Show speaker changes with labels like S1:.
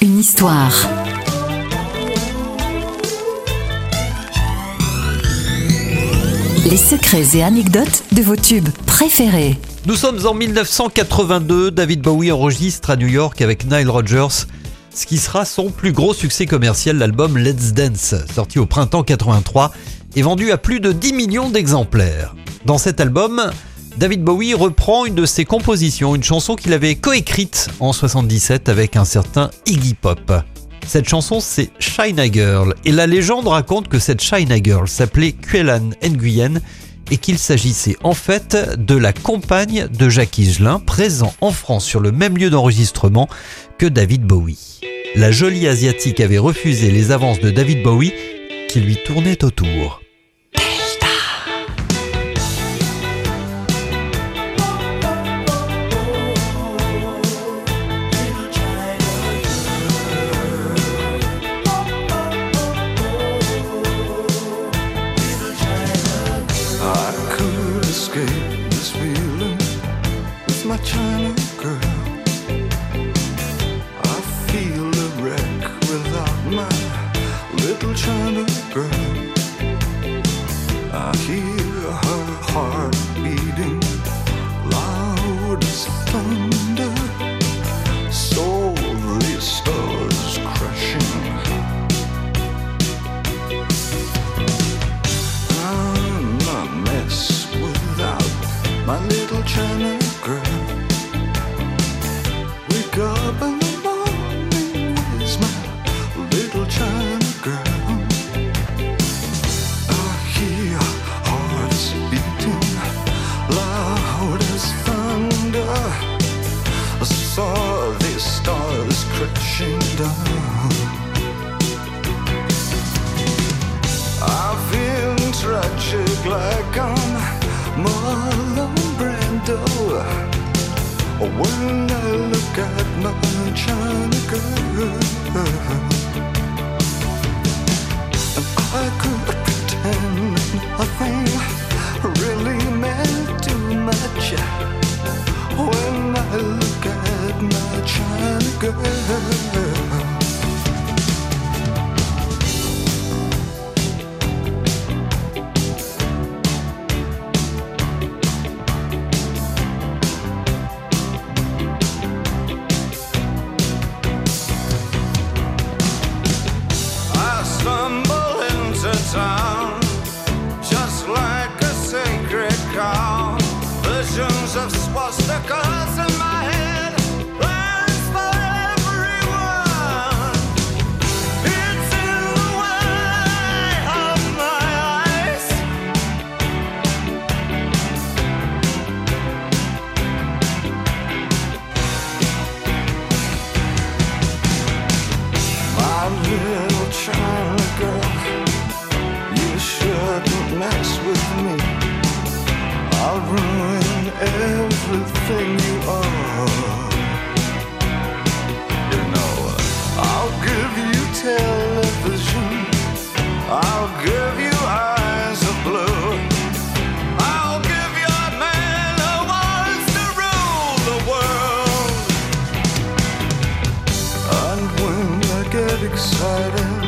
S1: Une histoire. Les secrets et anecdotes de vos tubes préférés.
S2: Nous sommes en 1982, David Bowie enregistre à New York avec Nile Rodgers ce qui sera son plus gros succès commercial, l'album Let's Dance, sorti au printemps 83 et vendu à plus de 10 millions d'exemplaires. Dans cet album, David Bowie reprend une de ses compositions, une chanson qu'il avait coécrite en 77 avec un certain Iggy Pop. Cette chanson, c'est China Girl, et la légende raconte que cette China Girl s'appelait Kuelan Nguyen et qu'il s'agissait en fait de la compagne de Jacques Higelin, présent en France sur le même lieu d'enregistrement que David Bowie. La jolie asiatique avait refusé les avances de David Bowie qui lui tournaient autour.
S3: Heart beating loud as thunder. I feel tragic like I'm Marlon Brando. When I look at my China girl, and I could pretend nothing really meant too much. When I my China girl. I stumble into town just like a sacred cow. Visions of swastikas I'll ruin everything you are. You know, I'll give you television. I'll give you eyes of blue. I'll give you a man to rule the world. And when I get excited,